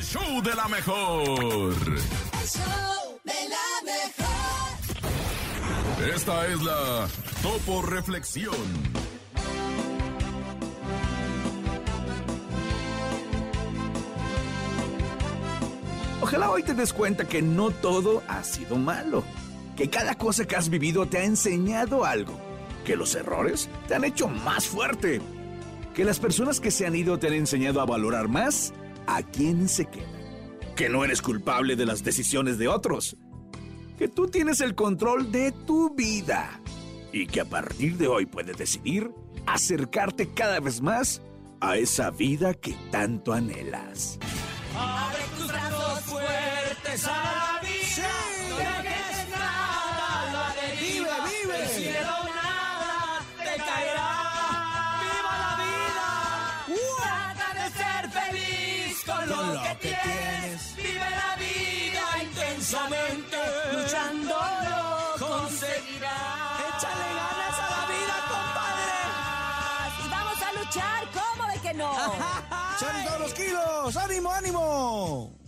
el show de la mejor. El show de la mejor. Esta es la Topo Reflexión. Ojalá hoy te des cuenta que no todo ha sido malo, que cada cosa que has vivido te ha enseñado algo, que los errores te han hecho más fuerte, que las personas que se han ido te han enseñado a valorar más a quienes se quedan, que no eres culpable de las decisiones de otros, que tú tienes el control de tu vida y que a partir de hoy puedes decidir acercarte cada vez más a esa vida que tanto anhelas. Abre tus brazos fuertes a la vida. No dejes nada la deriva. Vive, vive. El cielo nada te caerá. ¡Viva la vida! Con, lo, lo que, que tienes. Vive la vida intensamente. Luchando lo conseguirás. Échale ganas a la vida, compadre. Y vamos a luchar, ¿cómo de que no? ¡Salen todos los kilos! ¡Ánimo, ánimo!